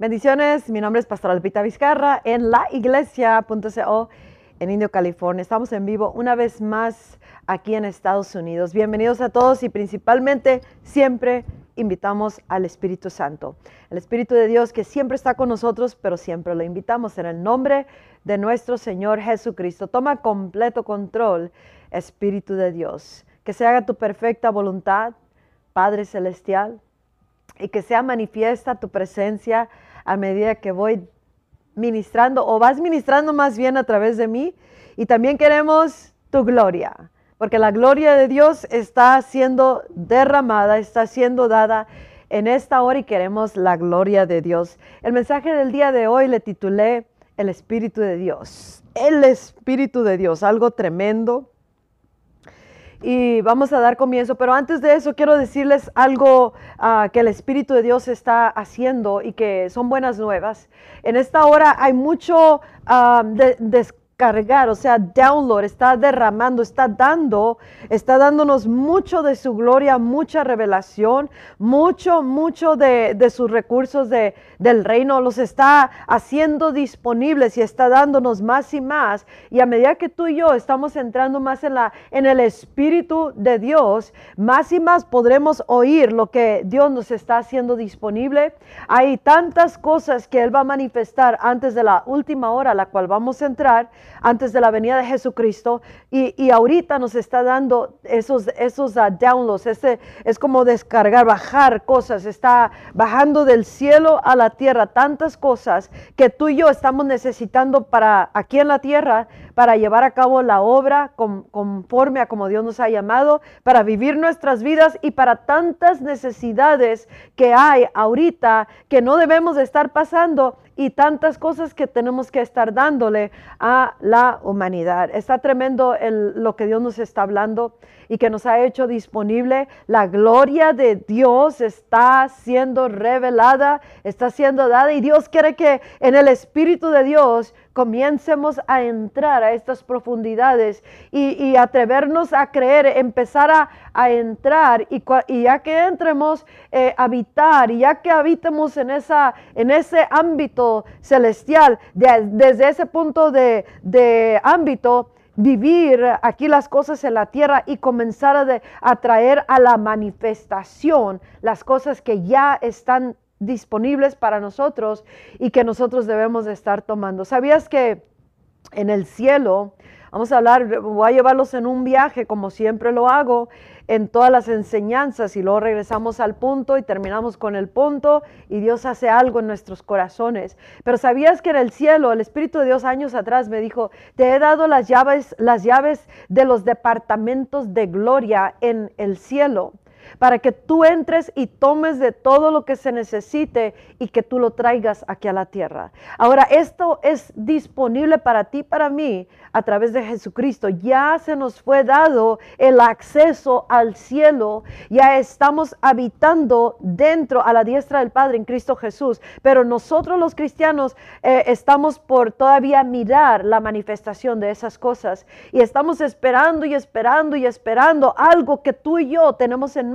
Bendiciones, mi nombre es Pastor Alpita Vizcarra en laiglesia.co en Indio, California. Estamos en vivo una vez más aquí en Estados Unidos. Bienvenidos a todos y principalmente siempre invitamos al Espíritu Santo, el Espíritu de Dios que siempre está con nosotros, pero siempre lo invitamos en el nombre de nuestro Señor Jesucristo. Toma completo control, Espíritu de Dios, que se haga tu perfecta voluntad, Padre Celestial, y que sea manifiesta tu presencia a medida que voy ministrando o vas ministrando más bien a través de mí. Y también queremos tu gloria, porque la gloria de Dios está siendo derramada, está siendo dada en esta hora y queremos la gloria de Dios. El mensaje del día de hoy le titulé El Espíritu de Dios. El Espíritu de Dios, algo tremendo y vamos a dar comienzo. Pero antes de eso quiero decirles algo ah, que el Espíritu de Dios está haciendo y que son buenas nuevas. En esta hora hay mucho uh, cargar, o sea, download, está derramando, está dando, está dándonos mucho de su gloria, mucha revelación, mucho, mucho de, sus recursos de, del reino, los está haciendo disponibles y está dándonos más y más. Y a medida que tú y yo estamos entrando más en, la, en el Espíritu de Dios, más y más podremos oír lo que Dios nos está haciendo disponible. Hay tantas cosas que Él va a manifestar antes de la última hora a la cual vamos a entrar antes de la venida de Jesucristo y, ahorita nos está dando esos, esos uh, downloads, ese, es como descargar, bajar cosas, está bajando del cielo a la tierra tantas cosas que tú y yo estamos necesitando para aquí en la tierra para llevar a cabo la obra conforme a como Dios nos ha llamado, para vivir nuestras vidas y para tantas necesidades que hay ahorita que no debemos de estar pasando y tantas cosas que tenemos que estar dándole a la humanidad. Está tremendo lo que Dios nos está hablando y que nos ha hecho disponible. La gloria de Dios está siendo revelada, está siendo dada y Dios quiere que en el Espíritu de Dios comiencemos a entrar a estas profundidades y, atrevernos a creer, empezar a, entrar y, ya que entremos, eh, habitar y ya que habitemos en, esa, en ese ámbito celestial, desde ese punto de, ámbito, vivir aquí las cosas en la tierra y comenzar a, a, traer a la manifestación las cosas que ya están disponibles para nosotros y que nosotros debemos de estar tomando. ¿Sabías que en el cielo, vamos a hablar, voy a llevarlos en un viaje como siempre lo hago, en todas las enseñanzas y luego regresamos al punto y terminamos con el punto y Dios hace algo en nuestros corazones. Pero sabías que en el cielo el Espíritu de Dios años atrás me dijo, te he dado las llaves, las llaves de los departamentos de gloria en el cielo para que tú entres y tomes de todo lo que se necesite y que tú lo traigas aquí a la tierra. Ahora, esto es disponible para ti, para mí, a través de Jesucristo. Ya se nos fue dado el acceso al cielo, ya estamos habitando dentro a la diestra del Padre en Cristo Jesús, pero nosotros los cristianos eh, estamos por todavía mirar la manifestación de esas cosas y estamos esperando y esperando y esperando algo que tú y yo tenemos en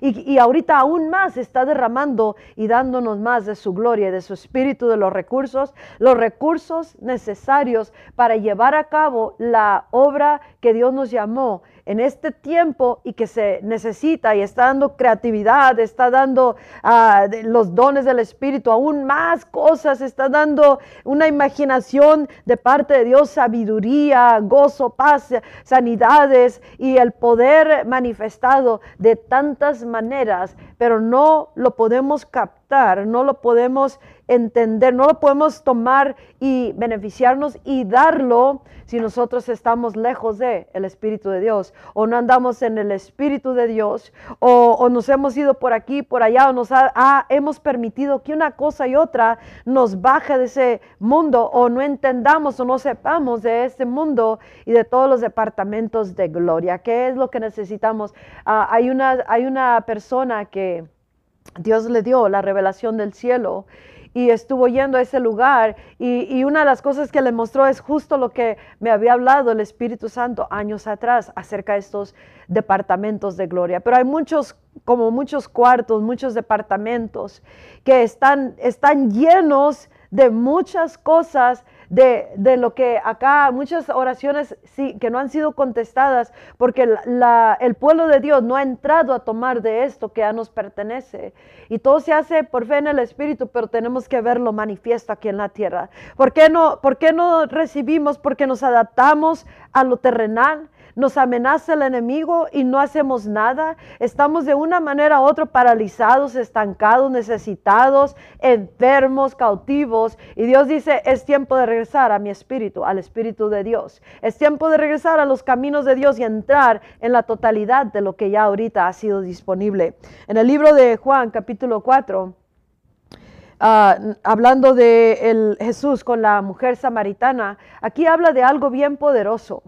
y, ahorita aún más está derramando y dándonos más de su gloria y de su espíritu, de los recursos, los recursos necesarios para llevar a cabo la obra que Dios nos llamó en este tiempo y que se necesita y está dando creatividad, está dando ah, los dones del Espíritu, aún más cosas, está dando una imaginación de parte de Dios, sabiduría, gozo, paz, sanidades y el poder manifestado de tantas maneras, pero no lo podemos captar, no lo podemos entender, no lo podemos tomar y beneficiarnos y darlo si nosotros estamos lejos de el Espíritu de Dios o no andamos en el Espíritu de Dios o, nos hemos ido por aquí, por allá o nos hemos permitido que una cosa y otra nos baje de ese mundo o no entendamos o no sepamos de este mundo y de todos los departamentos de gloria. ¿Qué es lo que necesitamos? Ah, hay, una, hay una persona que Dios le dio la revelación del cielo y estuvo yendo a ese lugar y, una de las cosas que le mostró es justo lo que me había hablado el Espíritu Santo años atrás acerca de estos departamentos de gloria. Pero hay muchos, como muchos cuartos, muchos departamentos que están, están llenos de muchas cosas de, lo que acá muchas oraciones sí, que no han sido contestadas porque el pueblo de Dios no ha entrado a tomar de esto que ya nos pertenece. Y todo se hace por fe en el Espíritu, pero tenemos que verlo manifiesto aquí en la tierra. ¿Por qué no, por qué no recibimos? Porque nos adaptamos a lo terrenal nos amenaza el enemigo y no hacemos nada. Estamos de una manera u otra paralizados, estancados, necesitados, enfermos, cautivos. Y Dios dice, es tiempo de regresar a mi espíritu, al espíritu de Dios. Es tiempo de regresar a los caminos de Dios y entrar en la totalidad de lo que ya ahorita ha sido disponible. En el libro de Juan, capítulo 4. Ah, hablando de Jesús con la mujer samaritana, aquí habla de algo bien poderoso.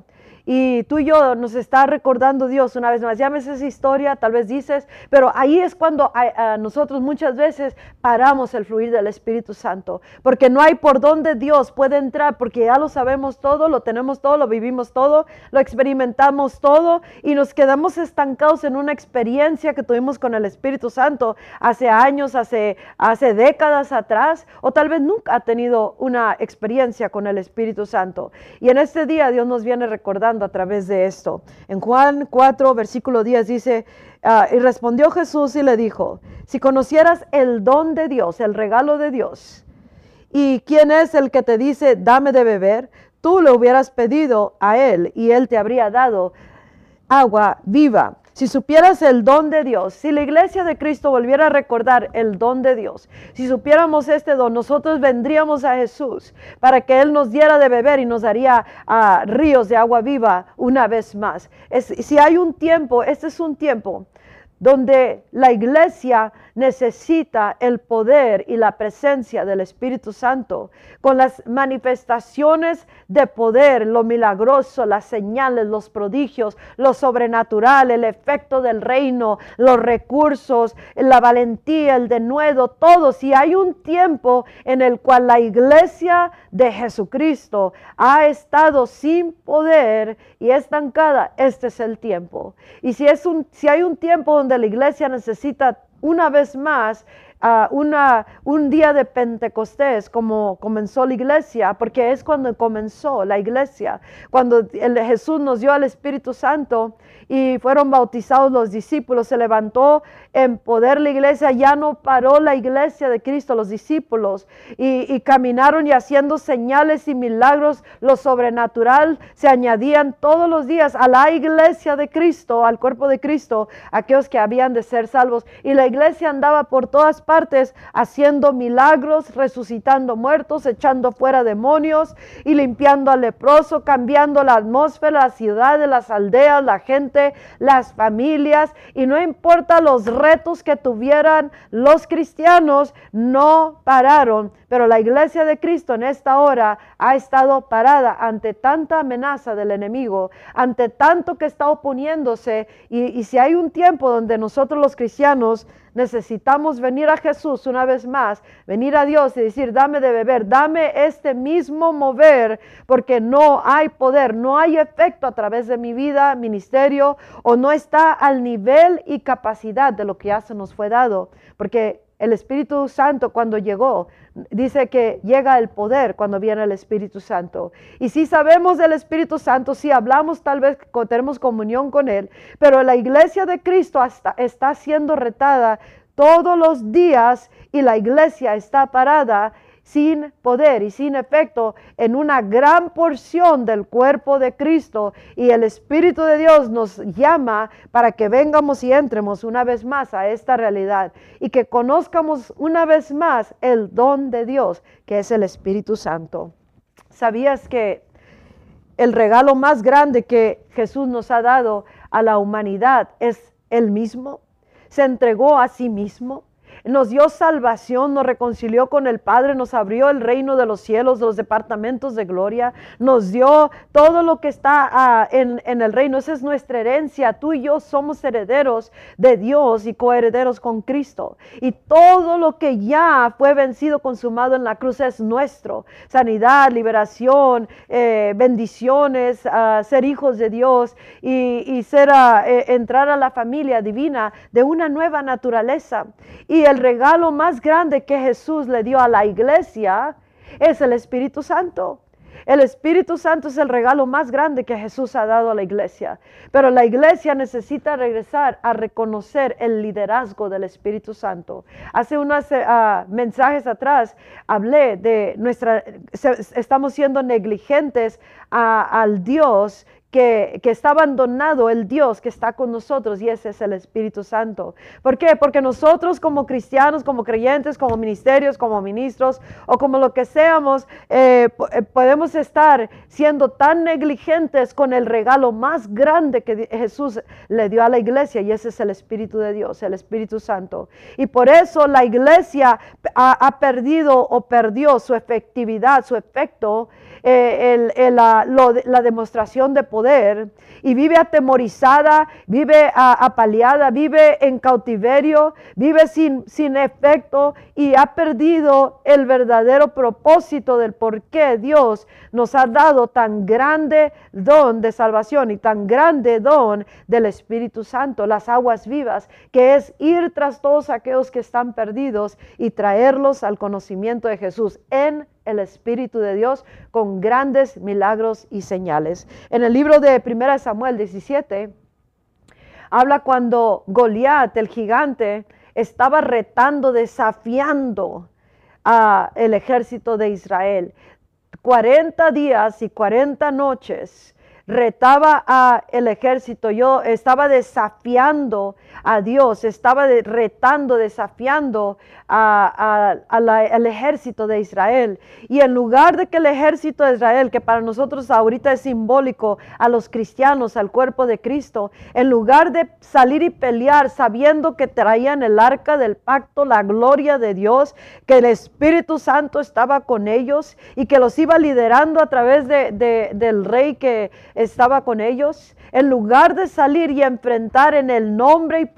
Y tú y yo nos está recordando Dios una vez más. Llames esa historia, tal vez dices, pero ahí es cuando nosotros muchas veces paramos el fluir del Espíritu Santo, porque no hay por dónde Dios puede entrar, porque ya lo sabemos todo, lo tenemos todo, lo vivimos todo, lo experimentamos todo y nos quedamos estancados en una experiencia que tuvimos con el Espíritu Santo hace años, hace, hace décadas atrás, o tal vez nunca ha tenido una experiencia con el Espíritu Santo. Y en este día Dios nos viene recordando a través de esto. En Juan 4, versículo 10 dice, ah, y respondió Jesús y le dijo, si conocieras el don de Dios, el regalo de Dios, y quién es el que te dice, dame de beber, tú le hubieras pedido a él y él te habría dado agua viva. Si supieras el don de Dios, si la iglesia de Cristo volviera a recordar el don de Dios, si supiéramos este don, nosotros vendríamos a Jesús para que Él nos diera de beber y nos daría ah, ríos de agua viva una vez más. si hay un tiempo, este es un tiempo donde la iglesia necesita el poder y la presencia del Espíritu Santo, con las manifestaciones de poder, lo milagroso, las señales, los prodigios, lo sobrenatural, el efecto del reino, los recursos, la valentía, el denuedo, todo. Si hay un tiempo en el cual la iglesia de Jesucristo ha estado sin poder y estancada, este es el tiempo. Y si, si hay un tiempo donde la iglesia necesita una vez más una, un día de Pentecostés, como comenzó la iglesia, porque es cuando comenzó la iglesia, cuando el, Jesús nos dio al Espíritu Santo y fueron bautizados los discípulos, se levantó en poder la iglesia, ya no paró la iglesia de Cristo, los discípulos, y, y caminaron y haciendo señales y milagros, lo sobrenatural se añadían todos los días a la iglesia de Cristo, al cuerpo de Cristo, aquellos que habían de ser salvos, y la iglesia andaba por todas partes haciendo milagros, resucitando muertos, echando fuera demonios y limpiando al leproso, cambiando la atmósfera, las ciudades, las aldeas, la gente, las familias. Y no importa los retos que tuvieran los cristianos, no pararon. Pero la iglesia de Cristo en esta hora ha estado parada ante tanta amenaza del enemigo, ante tanto que está oponiéndose. Y si hay un tiempo donde nosotros los cristianos necesitamos venir a Jesús una vez más, venir a Dios y decir, dame de beber, dame este mismo mover, porque no hay poder, no hay efecto a través de mi vida, ministerio, o no está al nivel y capacidad de lo que ya se nos fue dado, porque el Espíritu Santo cuando llegó, dice que llega el poder cuando viene el Espíritu Santo. Y si sabemos del Espíritu Santo, si hablamos, tal vez tenemos comunión con Él, pero la iglesia de Cristo está siendo retada todos los días y la iglesia está parada sin poder y sin efecto en una gran porción del cuerpo de Cristo y el Espíritu de Dios nos llama para que vengamos y entremos una vez más a esta realidad y que conozcamos una vez más el don de Dios que es el Espíritu Santo. ¿Sabías que el regalo más grande que Jesús nos ha dado a la humanidad es el mismo? Se entregó a sí mismo nos dio salvación, nos reconcilió con el Padre, nos abrió el reino de los cielos, los departamentos de gloria, nos dio todo lo que está ah, en, el reino. Esa es nuestra herencia. Tú y yo somos herederos de Dios y coherederos con Cristo. Y todo lo que ya fue vencido, consumado en la cruz es nuestro. Sanidad, liberación, eh, bendiciones, ah, ser hijos de Dios y, ah, eh, entrar a la familia divina de una nueva naturaleza. Y el regalo más grande que Jesús le dio a la iglesia es el Espíritu Santo. El Espíritu Santo es el regalo más grande que Jesús ha dado a la iglesia. Pero la iglesia necesita regresar a reconocer el liderazgo del Espíritu Santo. Hace unos uh, mensajes atrás hablé de nuestra, estamos siendo negligentes al Dios que, está abandonado el Dios que está con nosotros y ese es el Espíritu Santo. ¿Por qué? Porque nosotros como cristianos, como creyentes, como ministerios, como ministros o como lo que seamos, eh, eh, podemos estar siendo tan negligentes con el regalo más grande que Jesús le dio a la iglesia y ese es el Espíritu de Dios, el Espíritu Santo. Y por eso la iglesia ha, perdido o perdió su efectividad, su efecto, eh, la demostración de poder y vive atemorizada, vive apaleada, vive en cautiverio, vive sin, sin efecto y ha perdido el verdadero propósito del por qué Dios nos ha dado tan grande don de salvación y tan grande don del Espíritu Santo, las aguas vivas, que es ir tras todos aquellos que están perdidos y traerlos al conocimiento de Jesús en el Espíritu de Dios con grandes milagros y señales. En el libro de 1 Samuel 17, habla cuando Goliat, el gigante, estaba retando, desafiando a el ejército de Israel. 40 días y 40 noches retaba a el ejército, yo estaba desafiando a Dios, estaba retando, desafiando al ejército de Israel. Y en lugar de que el ejército de Israel, que para nosotros ahorita es simbólico a los cristianos, al cuerpo de Cristo, en lugar de salir y pelear sabiendo que traían el arca del pacto, la gloria de Dios, que el Espíritu Santo estaba con ellos y que los iba liderando a través de, del rey que estaba con ellos, en lugar de salir y enfrentar en el nombre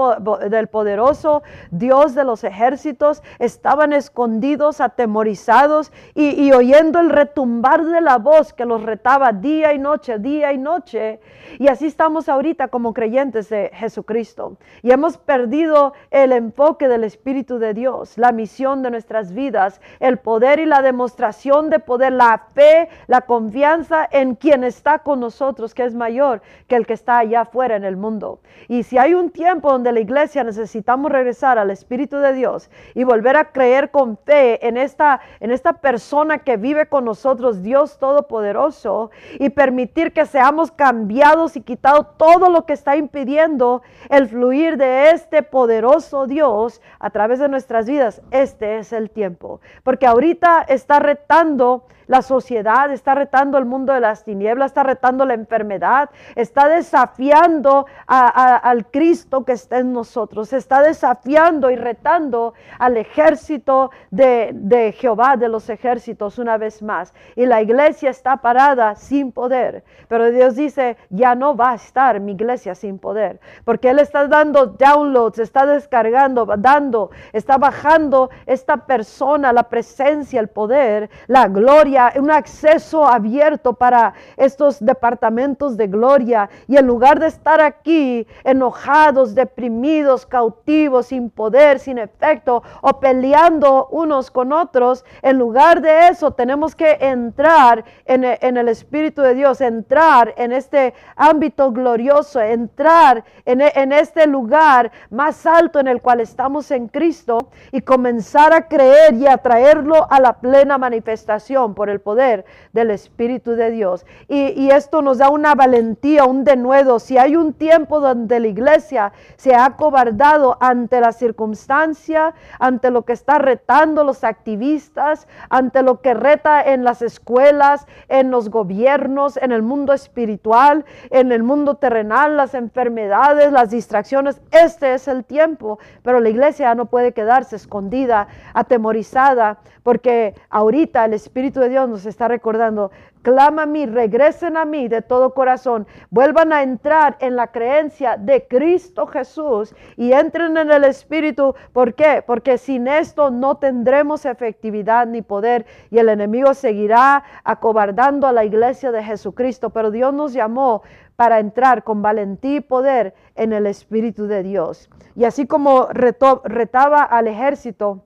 del poderoso Dios de los ejércitos, estaban escondidos, atemorizados y, oyendo el retumbar de la voz que los retaba día y noche, día y noche. Y así estamos ahorita como creyentes de Jesucristo. Y hemos perdido el enfoque del Espíritu de Dios, la misión de nuestras vidas, el poder y la demostración de poder, la fe, la confianza en quien está con nosotros, que es mayor que el que está allá afuera en el mundo. Y si hay un tiempo donde la iglesia necesitamos regresar al Espíritu de Dios y volver a creer con fe en esta, en esta persona que vive con nosotros, Dios Todopoderoso, y permitir que seamos cambiados y quitado todo lo que está impidiendo el fluir de este poderoso Dios a través de nuestras vidas. Este es el tiempo, porque ahorita está retando la sociedad, está retando el mundo de las tinieblas, está retando la enfermedad, está desafiando al Cristo que está en nosotros, está desafiando y retando al ejército de, de Jehová de los ejércitos una vez más. Y la iglesia está parada sin poder, pero Dios dice, ya no va a estar mi iglesia sin poder, porque Él está dando downloads, está descargando, dando, está bajando esta persona, la presencia, el poder, la gloria un acceso abierto para estos departamentos de gloria. Y en lugar de estar aquí enojados, deprimidos, cautivos, sin poder, sin efecto, o peleando unos con otros, en lugar de eso tenemos que entrar en, el Espíritu de Dios, entrar en este ámbito glorioso, entrar en, en este lugar más alto en el cual estamos en Cristo y comenzar a creer y a traerlo a la plena manifestación por el poder del Espíritu de Dios. Y, esto nos da una valentía, un denuedo, si hay un tiempo donde la iglesia se ha cobardado ante la circunstancia, ante lo que está retando los activistas, ante lo que reta en las escuelas, en los gobiernos, en el mundo espiritual, en el mundo terrenal, las enfermedades, las distracciones, este es el tiempo, pero la iglesia no puede quedarse escondida, atemorizada, porque ahorita el Espíritu de Dios nos está recordando, clama a mí, regresen a mí de todo corazón, vuelvan a entrar en la creencia de Cristo Jesús y entren en el Espíritu. ¿Por qué? Porque sin esto no tendremos efectividad ni poder y el enemigo seguirá acobardando a la iglesia de Jesucristo. Pero Dios nos llamó para entrar con valentía y poder en el Espíritu de Dios. Y así como retaba al ejército,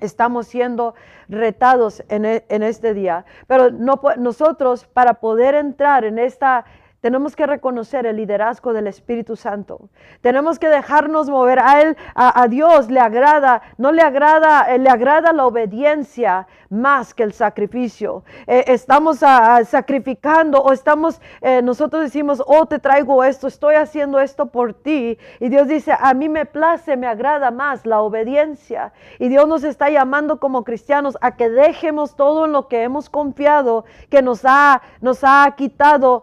estamos siendo retados en, e, este día. Pero no, nosotros para poder entrar en esta tenemos que reconocer el liderazgo del Espíritu Santo. Tenemos que dejarnos mover. A Él, a, Dios le agrada, no le agrada, eh, le agrada la obediencia más que el sacrificio. Eh, estamos sacrificando o estamos, eh, nosotros decimos, oh, te traigo esto, estoy haciendo esto por ti. Y Dios dice, a mí me place, me agrada más la obediencia. Y Dios nos está llamando como cristianos a que dejemos todo en lo que hemos confiado, que nos ha, nos ha quitado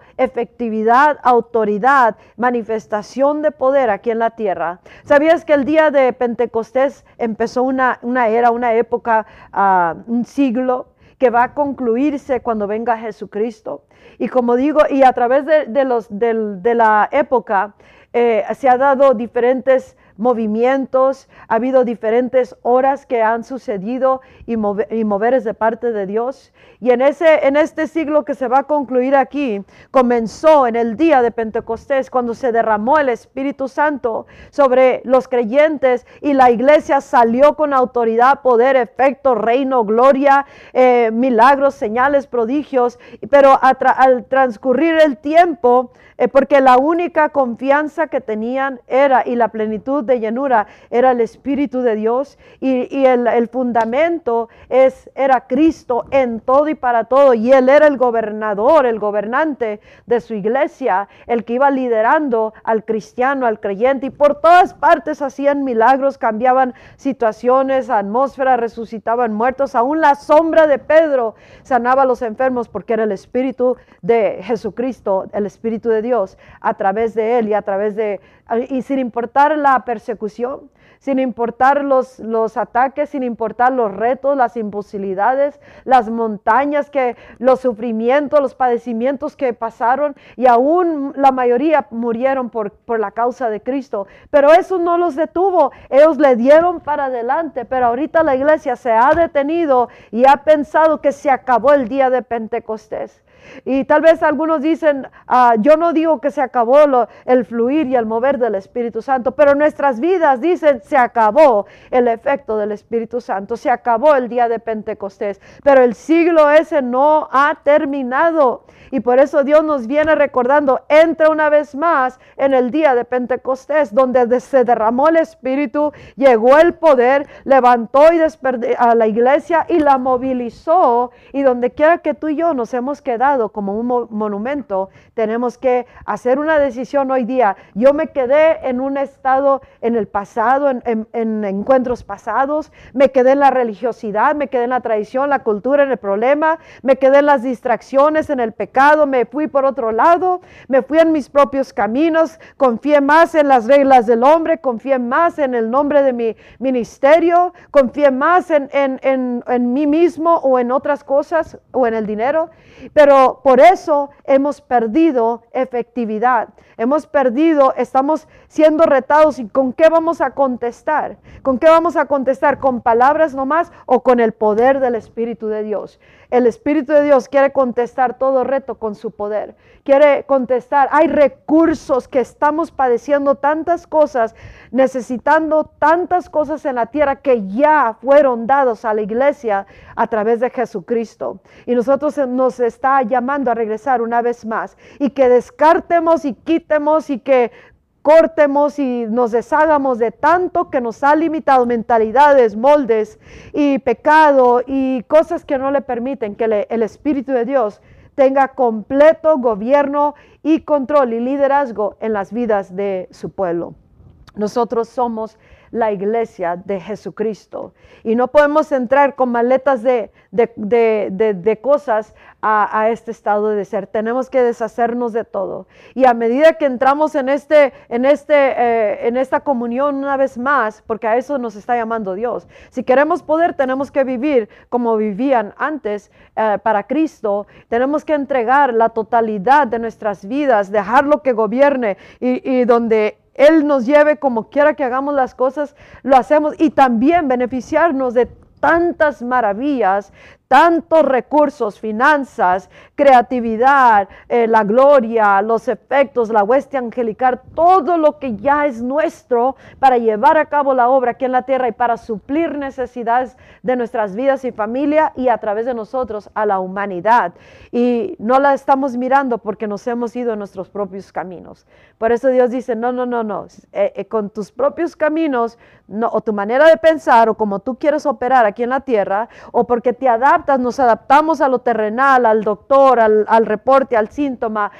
autoridad, manifestación de poder aquí en la tierra. ¿Sabías que el día de Pentecostés empezó una, una era, una época, ah, un siglo? que va a concluirse cuando venga Jesucristo. Y como digo, y a través de, los, de, la época eh, se ha dado diferentes movimientos, ha habido diferentes horas que han sucedido y, moveres de parte de Dios. Y en, ese, en este siglo que se va a concluir aquí, comenzó en el día de Pentecostés, cuando se derramó el Espíritu Santo sobre los creyentes y la iglesia salió con autoridad, poder, efecto, reino, gloria, eh, milagros, señales, prodigios. Pero al transcurrir el tiempo, eh, porque la única confianza que tenían era y la plenitud de llenura era el Espíritu de Dios y, el, fundamento es, era Cristo en todo y para todo y Él era el gobernador, el gobernante de su iglesia, el que iba liderando al cristiano, al creyente y por todas partes hacían milagros, cambiaban situaciones, atmósfera, resucitaban muertos, aún la sombra de Pedro sanaba a los enfermos porque era el Espíritu de Jesucristo, el Espíritu de Dios a través de Él y a través de, y sin importar la persecución, sin importar los, los ataques, sin importar los retos, las imposibilidades, las montañas, que, los sufrimientos, los padecimientos que pasaron y aún la mayoría murieron por, por la causa de Cristo. Pero eso no los detuvo, ellos le dieron para adelante, pero ahorita la iglesia se ha detenido y ha pensado que se acabó el día de Pentecostés. Y tal vez algunos dicen, ah, yo no digo que se acabó el fluir y el mover del Espíritu Santo, pero nuestras vidas dicen, se acabó el efecto del Espíritu Santo, se acabó el día de Pentecostés, pero el siglo ese no ha terminado. Y por eso Dios nos viene recordando, entra una vez más en el día de Pentecostés, donde se derramó el Espíritu, llegó el poder, levantó y a la iglesia y la movilizó. Y donde quiera que tú y yo nos hemos quedado como un monumento, tenemos que hacer una decisión hoy día. Yo me quedé en un estado en el pasado, en, en encuentros pasados, me quedé en la religiosidad, me quedé en la tradición, la cultura, en el problema, me quedé en las distracciones, en el pecado me fui por otro lado, me fui en mis propios caminos, confié más en las reglas del hombre, confié más en el nombre de mi ministerio, confié más en, en, en mí mismo o en otras cosas o en el dinero. Pero por eso hemos perdido efectividad, hemos perdido, estamos siendo retados. Y con qué vamos a contestar, con qué vamos a contestar, con palabras nomás o con el poder del Espíritu de Dios. El Espíritu de Dios quiere contestar todo reto con su poder. Quiere contestar, hay recursos que estamos padeciendo tantas cosas, necesitando tantas cosas en la tierra que ya fueron dados a la iglesia a través de Jesucristo. Y nosotros nos está llamando a regresar una vez más y que descartemos y quitemos y que cortemos y nos deshagamos de tanto que nos ha limitado mentalidades, moldes y pecado y cosas que no le permiten que el Espíritu de Dios tenga completo gobierno y control y liderazgo en las vidas de su pueblo. Nosotros somos la iglesia de Jesucristo. Y no podemos entrar con maletas de, de, cosas a, este estado de ser. Tenemos que deshacernos de todo. Y a medida que entramos en, este, en, este, eh, en esta comunión una vez más, porque a eso nos está llamando Dios, si queremos poder, tenemos que vivir como vivían antes eh, para Cristo. Tenemos que entregar la totalidad de nuestras vidas, dejarlo que gobierne y donde él nos lleve como quiera que hagamos las cosas, lo hacemos y también beneficiarnos de tantas maravillas, tantos recursos, finanzas, creatividad, eh, la gloria, los efectos, la hueste angelical, todo lo que ya es nuestro para llevar a cabo la obra aquí en la tierra y para suplir necesidades de nuestras vidas y familia y a través de nosotros a la humanidad. Y no la estamos mirando porque nos hemos ido en nuestros propios caminos. Por eso Dios dice, no, no, no, no, eh, eh, con tus propios caminos no, o tu manera de pensar o como tú quieres operar aquí en la tierra o porque te adaptas nos adaptamos a lo terrenal, al doctor, al, reporte, al síntoma,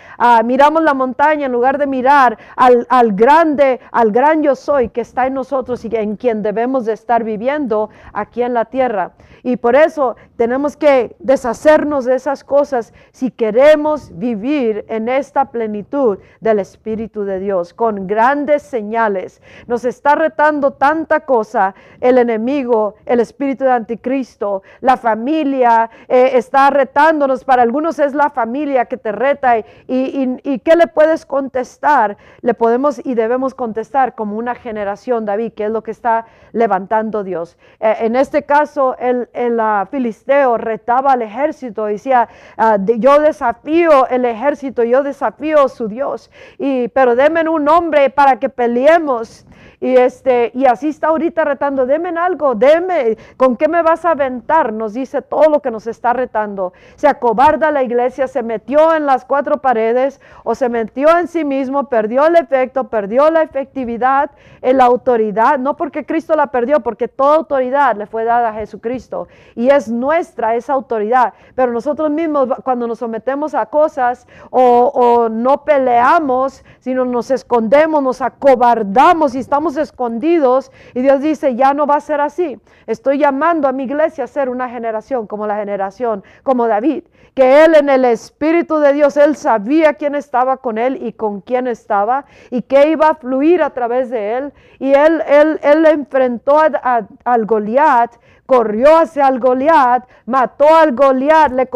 miramos la montaña en lugar de mirar al, al, grande, al gran yo soy que está en nosotros y en quien debemos de estar viviendo aquí en la tierra. Y por eso tenemos que deshacernos de esas cosas si queremos vivir en esta plenitud del Espíritu de Dios, con grandes señales. Nos está retando tanta cosa el enemigo, el espíritu de anticristo, la familia eh, está retándonos. Para algunos es la familia que te reta y, ¿qué le puedes contestar? Le podemos y debemos contestar como una generación, David, que es lo que está levantando Dios. Eh, en este caso, el, el filisteo retaba al ejército, decía, ah, yo desafío el ejército, yo desafío su Dios, y, pero denme un nombre para que peleemos. Y, este, y así está ahorita retando, denme algo, deme, ¿con qué me vas a aventar? Nos dice todo lo que nos está retando. Se acobarda la iglesia, se metió en las cuatro paredes o se metió en sí mismo, perdió el efecto, perdió la efectividad, la autoridad, no porque Cristo la perdió, porque toda autoridad le fue dada a Jesucristo y es nuestra esa autoridad. Pero nosotros mismos cuando nos sometemos a cosas o, o no peleamos, sino nos escondemos, nos acobardamos y estamos escondidos y Dios dice, ya no va a ser así. Estoy llamando a mi iglesia a ser una generación como la generación, como David, que él en el Espíritu de Dios, él sabía quién estaba con él y con quién estaba y que iba a fluir a través de él. Y él, él, él enfrentó al Goliat corrió hacia el Goliat, mató al Goliat, le,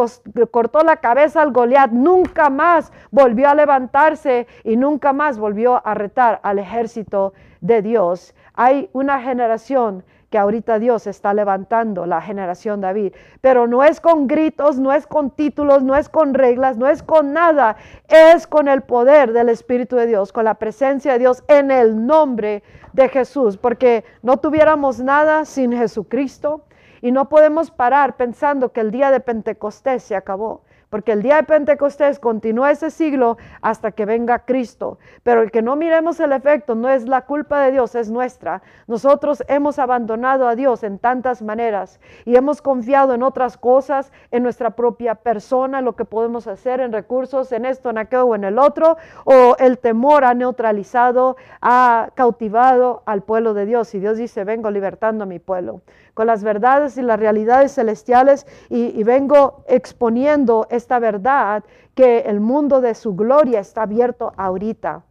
cortó la cabeza al Goliat, nunca más volvió a levantarse y nunca más volvió a retar al ejército de Dios. Hay una generación que ahorita Dios está levantando, la generación David. Pero no es con gritos, no es con títulos, no es con reglas, no es con nada. Es con el poder del Espíritu de Dios, con la presencia de Dios en el nombre de Jesús. Porque no tuviéramos nada sin Jesucristo y no podemos parar pensando que el día de Pentecostés se acabó porque el día de Pentecostés continúa ese siglo hasta que venga Cristo. Pero el que no miremos el efecto no es la culpa de Dios, es nuestra. Nosotros hemos abandonado a Dios en tantas maneras y hemos confiado en otras cosas, en nuestra propia persona, lo que podemos hacer en recursos, en esto, en aquello o en el otro, o el temor ha neutralizado, ha cautivado al pueblo de Dios. Y Dios dice, vengo libertando a mi pueblo con las verdades y las realidades celestiales y, vengo exponiendo esta verdad que el mundo de su gloria está abierto ahorita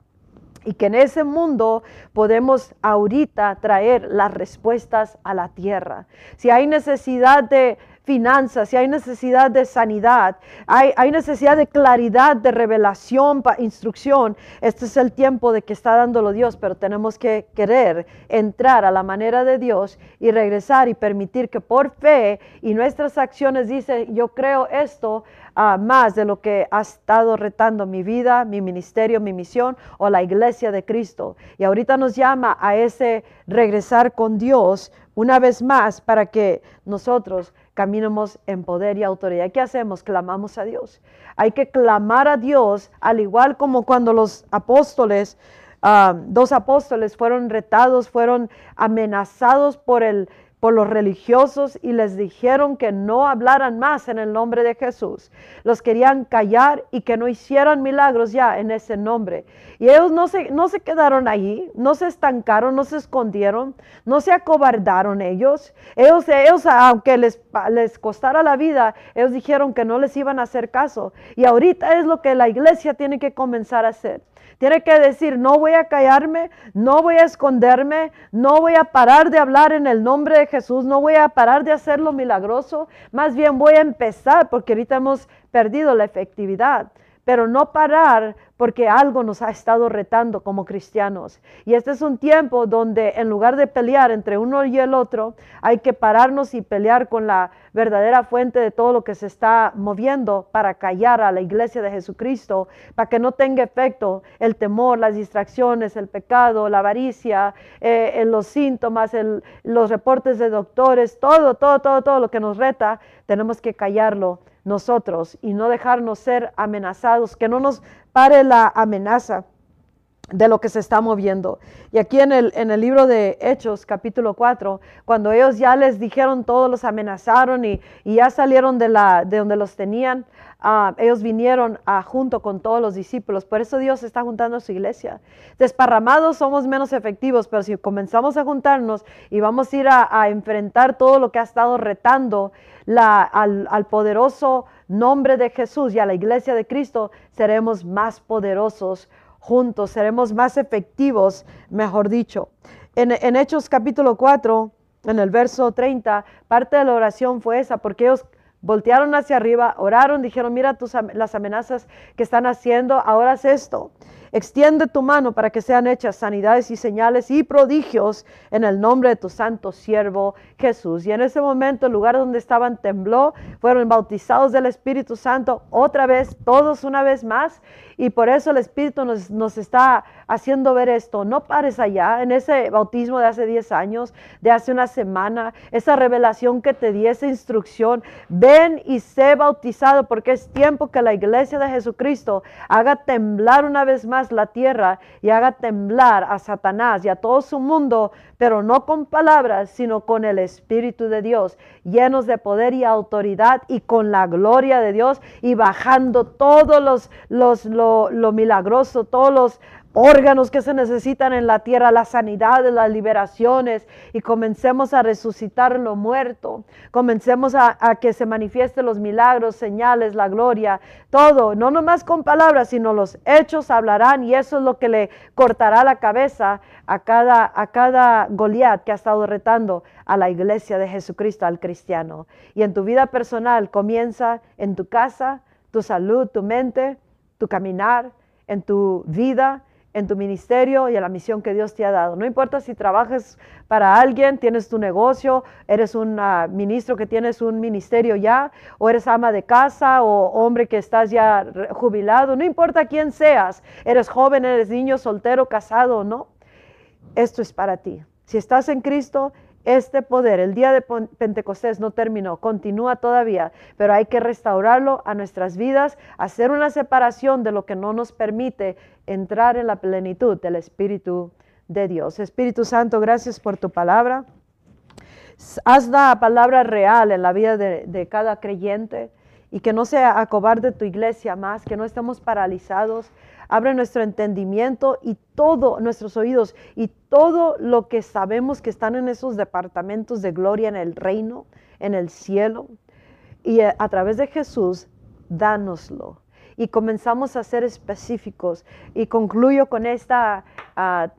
y que en ese mundo podemos ahorita traer las respuestas a la tierra. Si hay necesidad de finanzas, si hay necesidad de sanidad, hay, hay necesidad de claridad, de revelación, instrucción, este es el tiempo de que está dándolo Dios, pero tenemos que querer entrar a la manera de Dios y regresar y permitir que por fe y nuestras acciones dice, yo creo esto, uh, más de lo que ha estado retando mi vida, mi ministerio, mi misión o la iglesia de Cristo. Y ahorita nos llama a ese regresar con Dios una vez más para que nosotros caminemos en poder y autoridad. ¿Qué hacemos? Clamamos a Dios. Hay que clamar a Dios, al igual como cuando los apóstoles, ah, dos apóstoles fueron retados, fueron amenazados por el por los religiosos y les dijeron que no hablaran más en el nombre de Jesús. Los querían callar y que no hicieran milagros ya en ese nombre. Y ellos no se, no se quedaron ahí, no se estancaron, no se escondieron, no se acobardaron ellos. Ellos, ellos aunque les, les costara la vida, ellos dijeron que no les iban a hacer caso. Y ahorita es lo que la iglesia tiene que comenzar a hacer. Tiene que decir, no voy a callarme, no voy a esconderme, no voy a parar de hablar en el nombre de Jesús, no voy a parar de hacer lo milagroso, más bien voy a empezar porque ahorita hemos perdido la efectividad pero no parar porque algo nos ha estado retando como cristianos. Y este es un tiempo donde en lugar de pelear entre uno y el otro, hay que pararnos y pelear con la verdadera fuente de todo lo que se está moviendo para callar a la iglesia de Jesucristo, para que no tenga efecto el temor, las distracciones, el pecado, la avaricia, eh, los síntomas, los reportes de doctores, todo, todo, todo, todo lo que nos reta, tenemos que callarlo nosotros y no dejarnos ser amenazados, que no nos pare la amenaza de lo que se está moviendo. Y aquí en el, en el libro de Hechos, capítulo 4, cuando ellos ya les dijeron todo, los amenazaron y, ya salieron de, la, de donde los tenían, ah, ellos vinieron a, junto con todos los discípulos. Por eso Dios está juntando a su iglesia. Desparramados somos menos efectivos, pero si comenzamos a juntarnos y vamos a ir a enfrentar todo lo que ha estado retando al, poderoso nombre de Jesús y a la iglesia de Cristo, seremos más poderosos juntos, seremos más efectivos, mejor dicho. En, Hechos capítulo 4, en el verso 30, parte de la oración fue esa, porque ellos voltearon hacia arriba, oraron, dijeron, mira tus, las amenazas que están haciendo, ahora es esto. Extiende tu mano para que sean hechas sanidades y señales y prodigios en el nombre de tu santo siervo Jesús. Y en ese momento el lugar donde estaban tembló, fueron bautizados del Espíritu Santo otra vez, todos una vez más. Y por eso el Espíritu nos, nos está haciendo ver esto. No pares allá, en ese bautismo de hace 10 años, de hace una semana, esa revelación que te di, esa instrucción. Ven y sé bautizado porque es tiempo que la iglesia de Jesucristo haga temblar una vez más la tierra y haga temblar a Satanás y a todo su mundo, pero no con palabras, sino con el Espíritu de Dios, llenos de poder y autoridad y con la gloria de Dios y bajando todos los, los lo, milagroso, todos los órganos que se necesitan en la tierra, la sanidad, las liberaciones y comencemos a resucitar lo muerto, comencemos a, que se manifiesten los milagros, señales, la gloria, todo, no nomás con palabras, sino los hechos hablarán y eso es lo que le cortará la cabeza a cada, a cada Goliat que ha estado retando a la iglesia de Jesucristo, al cristiano. Y en tu vida personal comienza en tu casa, tu salud, tu mente, tu caminar, en tu vida en tu ministerio y en la misión que Dios te ha dado. No importa si trabajas para alguien, tienes tu negocio, eres un ah, ministro que tienes un ministerio ya, o eres ama de casa, o hombre que estás ya jubilado, no importa quién seas, eres joven, eres niño, soltero, casado o no, esto es para ti. Si estás en Cristo, este poder, el día de Pentecostés no terminó, continúa todavía, pero hay que restaurarlo a nuestras vidas, hacer una separación de lo que no nos permite entrar en la plenitud del Espíritu de Dios. Espíritu Santo, gracias por tu palabra. Haz la palabra real en la vida de, de cada creyente y que no sea acobarde tu iglesia más, que no estemos paralizados, abre nuestro entendimiento y todo, nuestros oídos y todo lo que sabemos que están en esos departamentos de gloria en el reino, en el cielo. Y a, través de Jesús, dánoslo. Y comenzamos a ser específicos. Y concluyo con este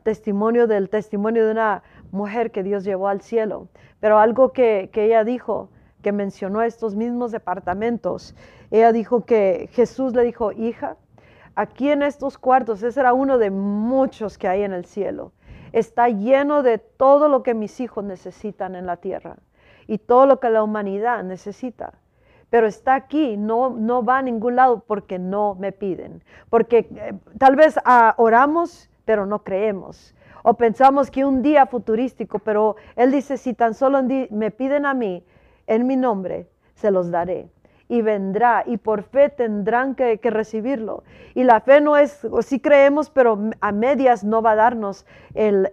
testimonio del testimonio de una mujer que Dios llevó al cielo. Pero algo que, que ella dijo, que mencionó estos mismos departamentos, ella dijo que Jesús le dijo, hija, aquí en estos cuartos, ese era uno de muchos que hay en el cielo, está lleno de todo lo que mis hijos necesitan en la tierra y todo lo que la humanidad necesita. Pero está aquí, no, no va a ningún lado porque no me piden. Porque eh, tal vez ah, oramos, pero no creemos. O pensamos que un día futurístico, pero Él dice, si tan solo me piden a mí, en mi nombre, se los daré y vendrá y por fe tendrán que, recibirlo. Y la fe no es, o sí creemos, pero a medias no va a darnos el,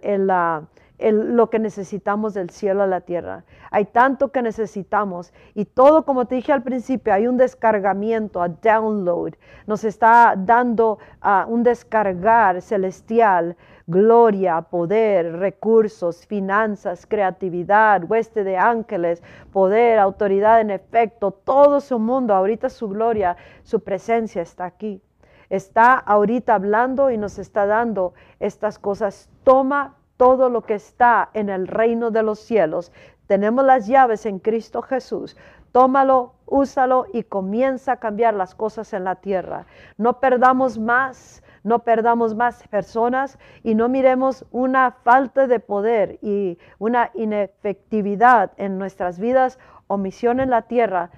lo que necesitamos del cielo a la tierra. Hay tanto que necesitamos y todo, como te dije al principio, hay un descargamiento, a download. Nos está dando uh, un descargar celestial, gloria, poder, recursos, finanzas, creatividad, hueste de ángeles, poder, autoridad en efecto, todo su mundo, ahorita su gloria, su presencia está aquí. Está ahorita hablando y nos está dando estas cosas. Toma todo lo que está en el reino de los cielos. Tenemos las llaves en Cristo Jesús. Tómalo, úsalo y comienza a cambiar las cosas en la tierra. No perdamos más, no perdamos más personas y no miremos una falta de poder y una inefectividad en nuestras vidas o misión en la tierra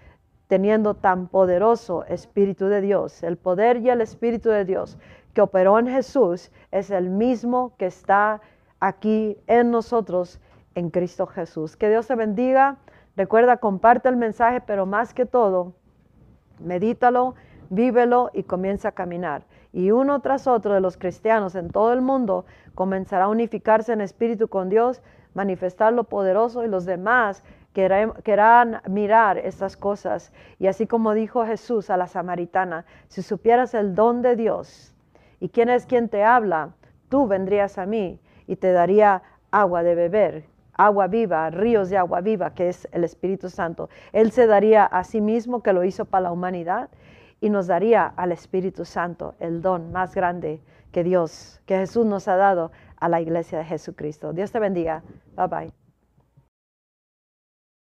teniendo tan poderoso Espíritu de Dios. El poder y el Espíritu de Dios que operó en Jesús es el mismo que está aquí en nosotros en Cristo Jesús. Que Dios te bendiga. Recuerda, comparte el mensaje, pero más que todo, medítalo, vívelo y comienza a caminar. Y uno tras otro de los cristianos en todo el mundo comenzará a unificarse en espíritu con Dios, manifestar lo poderoso y los demás querrán mirar estas cosas. Y así como dijo Jesús a la samaritana, si supieras el don de Dios y quién es quien te habla, tú vendrías a mí y te daría agua de beber, agua viva, ríos de agua viva, que es el Espíritu Santo. Él se daría a sí mismo, que lo hizo para la humanidad, y nos daría al Espíritu Santo, el don más grande que Dios, que Jesús nos ha dado a la iglesia de Jesucristo. Dios te bendiga. Bye bye.